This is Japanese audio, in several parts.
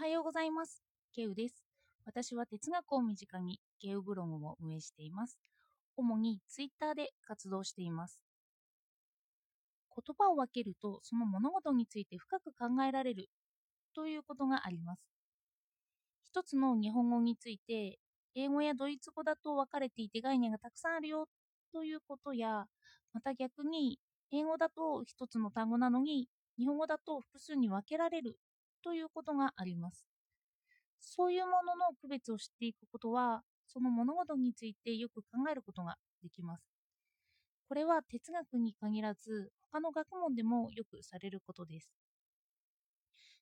はようございます。ケウです。私は哲学を身近にケウブログを運営しています。主にツイッターで活動しています。言葉を分けるとその物事について深く考えられるということがあります。一つの日本語について英語やドイツ語だと分かれていて概念がたくさんあるよということやまた逆に英語だと一つの単語なのに日本語だと複数に分けられるということがあります。そういうものの区別を知っていくことは、その物事についてよく考えることができます。これは哲学に限らず、他の学問でもよくされることです。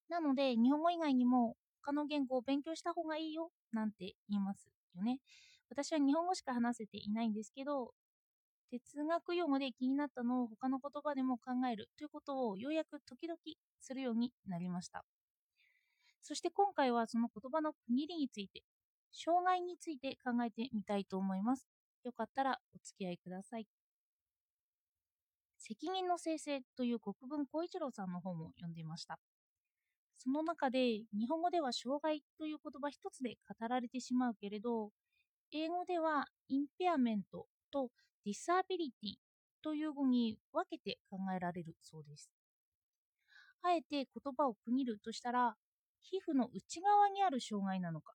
なので、日本語以外にも他の言語を勉強した方がいいよなんて言いますよね。私は日本語しか話せていないんですけど、哲学用語で気になったのを他の言葉でも考えるということをようやく時々するようになりました。そして今回はその言葉の区切りについて、障害について考えてみたいと思います。よかったらお付き合いください。責任の生成という国分光一郎さんの本を読んでいました。その中で日本語では障害という言葉一つで語られてしまうけれど、英語では impairment と disability という語に分けて考えられるそうです。あえて言葉を区切るとしたら、皮膚の内側にある障害なのか、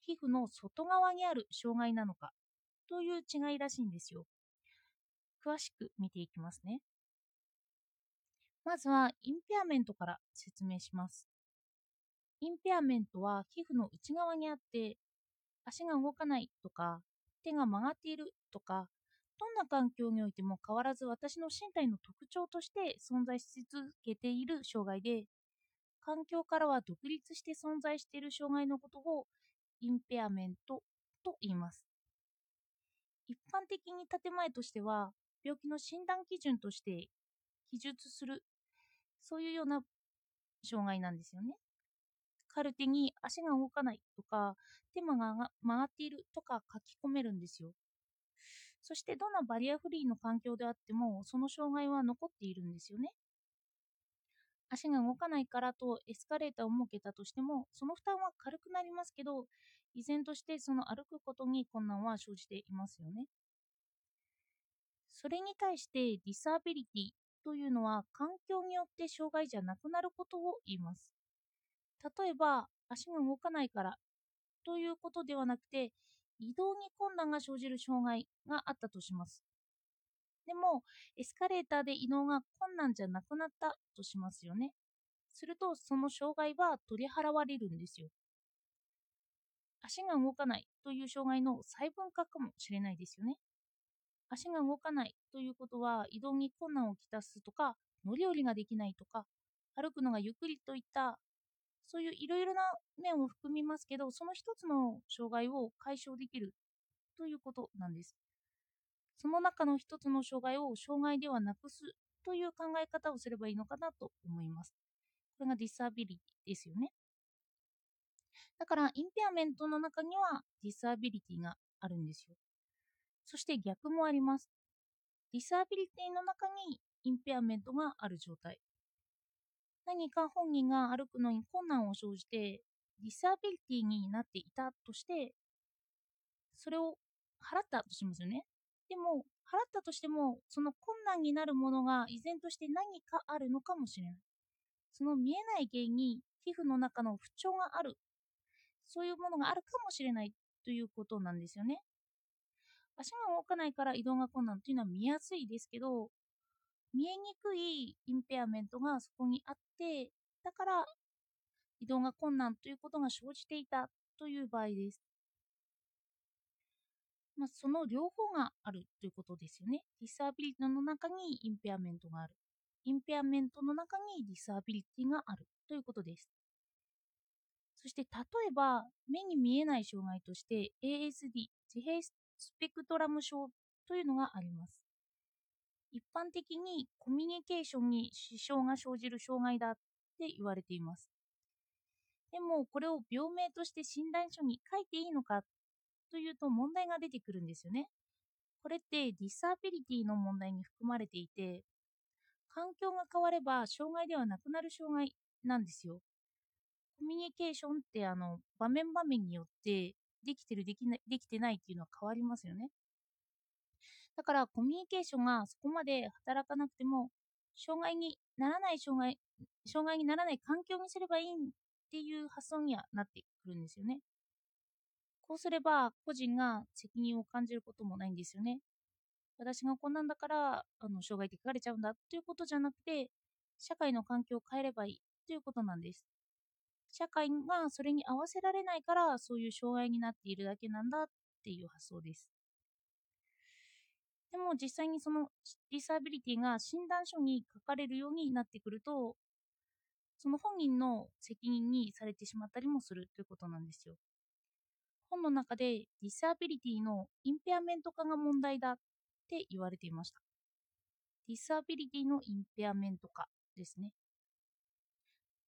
皮膚の外側にある障害なのかという違いらしいんですよ。詳しく見ていきますね。まずは impairment から説明します。impairment は皮膚の内側にあって足が動かないとか手が曲がっているとかどんな環境においても変わらず私の身体の特徴として存在し続けている障害で環境からは独立して存在している障害のことを impairment と言います。一般的に建前としては病気の診断基準として記述するそういうような障害なんですよね。カルテに足が動かないとか手間が曲がっているとか書き込めるんですよ。そしてどんなバリアフリーの環境であってもその障害は残っているんですよね。足が動かないからとエスカレーターを設けたとしてもその負担は軽くなりますけど依然としてその歩くことに困難は生じていますよね。それに対してディサビリティというのは環境によって障害じゃなくなることを言います。例えば足が動かないからということではなくて移動に困難が生じる障害があったとします。でも、エスカレーターで移動が困難じゃなくなったとしますよね。すると、その障害は取り払われるんですよ。足が動かないという障害の細分化かもしれないですよね。足が動かないということは移動に困難をきたすとか、乗り降りができないとか、歩くのがゆっくりといったそういういろいろな面を含みますけど、その一つの障害を解消できるということなんです。その中の一つの障害を障害ではなくすという考え方をすればいいのかなと思います。これが disability ですよね。だから、 impairment の中には disability があるんですよ。そして逆もあります。 disability の中に impairment がある状態。何か本人が歩くのに困難を生じて、 disability になっていたとして、それを払ったとしますよね。でも、払ったとしても、その困難になるものが依然として何かあるのかもしれない。その見えない原因に皮膚の中の不調がある。そういうものがあるかもしれないということなんですよね。足が動かないから移動が困難というのは見やすいですけど、見えにくい impairment がそこにあって、だから移動が困難ということが生じていたという場合です。まあ、その両方があるということですよね。 disability の中に impairment がある。 impairment の中に disability があるということです。そして例えば目に見えない障害として ASD 自閉スペクトラム症というのがあります。一般的にコミュニケーションに支障が生じる障害だって言われています。でもこれを病名として診断書に書いていいのかというと問題が出てくるんですよね。これってディサビリティの問題に含まれていて、環境が変われば障害ではなくなる障害なんですよ。コミュニケーションってあの場面場面によってできてるできなできてないっていうのは変わりますよね。だからコミュニケーションがそこまで働かなくても障害にならない障害障害にならない環境にすればいいっていう発想にはなってくるんですよね。こうすれば個人が責任を感じることもないんですよね。私がこんなんだからあの障害って書かれちゃうんだということじゃなくて社会の環境を変えればいいということなんです。社会がそれに合わせられないからそういう障害になっているだけなんだっていう発想です。でも実際にその disability が診断書に書かれるようになってくるとその本人の責任にされてしまったりもするということなんですよ。本の中で disability の impairment 化が問題だって言われていました。 disability の impairment 化ですね。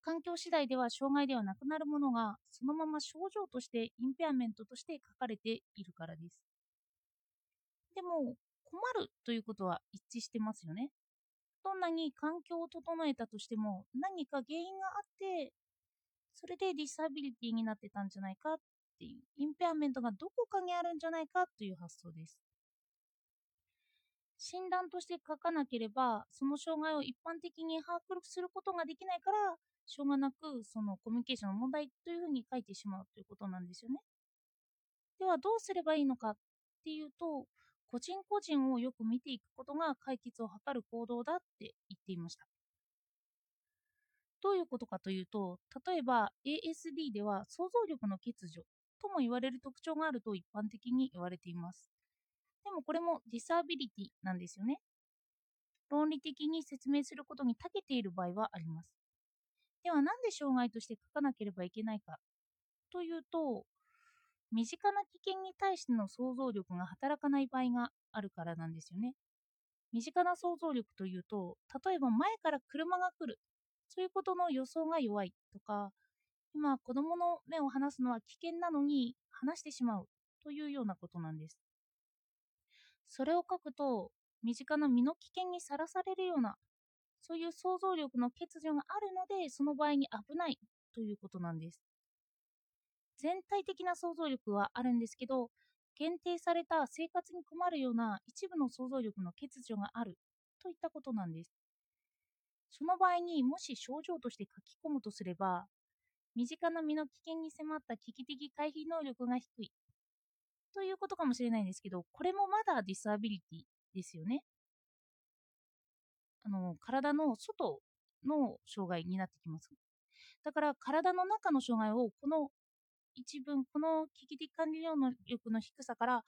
環境次第では障害ではなくなるものがそのまま症状として impairment として書かれているからです。でも困るということは一致してますよね。どんなに環境を整えたとしても何か原因があってそれで disability になってたんじゃないかっていうインペアメントがどこかにあるんじゃないかという発想です。診断として書かなければその障害を一般的に把握することができないからしょうがなくそのコミュニケーションの問題というふうに書いてしまうということなんですよね。ではどうすればいいのかっていうと個人個人をよく見ていくことが解決を図る行動だって言っていました。どういうことかというと例えば ASD では想像力の欠如とも言われる特徴があると一般的に言われています。でもこれもディサビリティなんですよね。論理的に説明することに長けている場合はあります。ではなんで障害として書かなければいけないかというと身近な危険に対しての想像力が働かない場合があるからなんですよね。身近な想像力というと例えば前から車が来るそういうことの予想が弱いとか今子供の目を離すのは危険なのに離してしまうというようなことなんです。それを書くと身近な身の危険にさらされるようなそういう想像力の欠如があるので、その場合に危ないということなんです。全体的な想像力はあるんですけど、限定された生活に困るような一部の想像力の欠如があるといったことなんです。その場合にもし症状として書き込むとすれば、身近な身の危険に迫った危機的回避能力が低いということかもしれないんですけど、これもまだ disability ですよね。あの体の外の障害になってきます。だから体の中の障害をこの一文、この危機的管理能力の低さから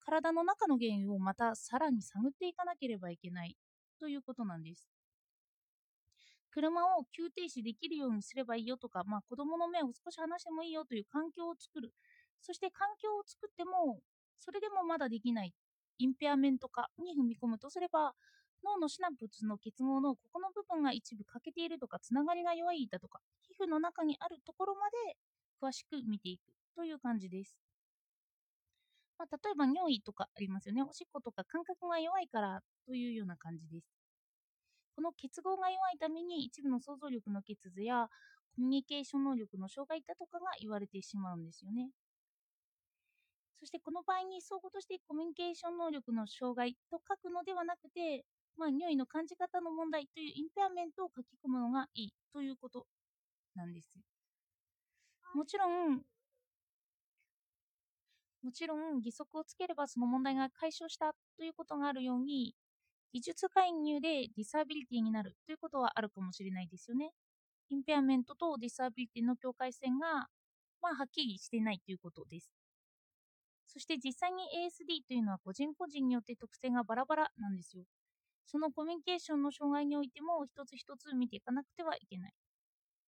体の中の原因をまたさらに探っていかなければいけないということなんです。車を急停止できるようにすればいいよとか、まあ、子供の目を少し離してもいいよという環境を作る。そして環境を作っても、それでもまだできないインペアメント化に踏み込むとすれば、脳のシナプスの結合のここの部分が一部欠けているとかつながりが弱いだとか皮膚の中にあるところまで詳しく見ていくという感じです。まあ、例えば尿意とかありますよね。おしっことか感覚が弱いからというような感じです。この結合が弱いために一部の想像力の欠如やコミュニケーション能力の障害だとかが言われてしまうんですよね。そしてこの場合に相互としてコミュニケーション能力の障害と書くのではなくて、まあ、匂いの感じ方の問題というインペアメントを書き込むのがいいということなんです。もちろん、もちろん義足をつければその問題が解消したということがあるように、技術介入で disability になるということはあるかもしれないですよね。 impairment と disability の境界線が、まあ、はっきりしてないということです。そして実際に ASD というのは個人個人によって特性がバラバラなんですよ。そのコミュニケーションの障害においても一つ一つ見ていかなくてはいけない。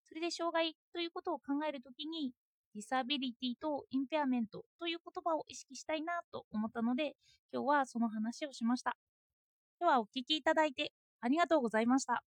それで障害ということを考えるときに、 disability と impairment という言葉を意識したいなと思ったので、今日はその話をしました。ではお聞きいただいてありがとうございました。